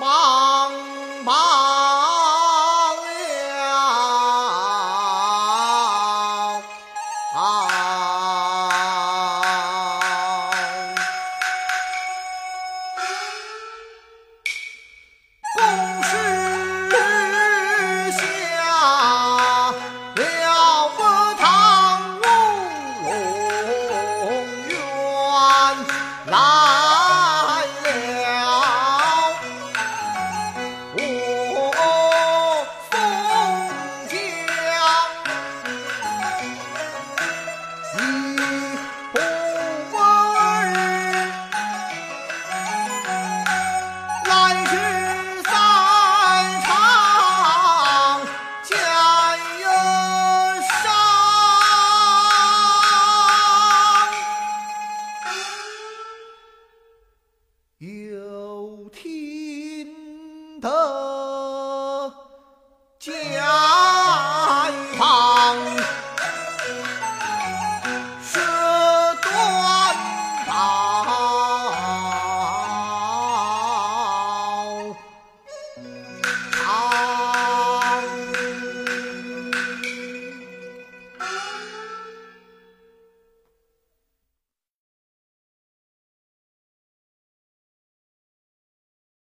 茫茫了，公事下了，我谈乌龙院来。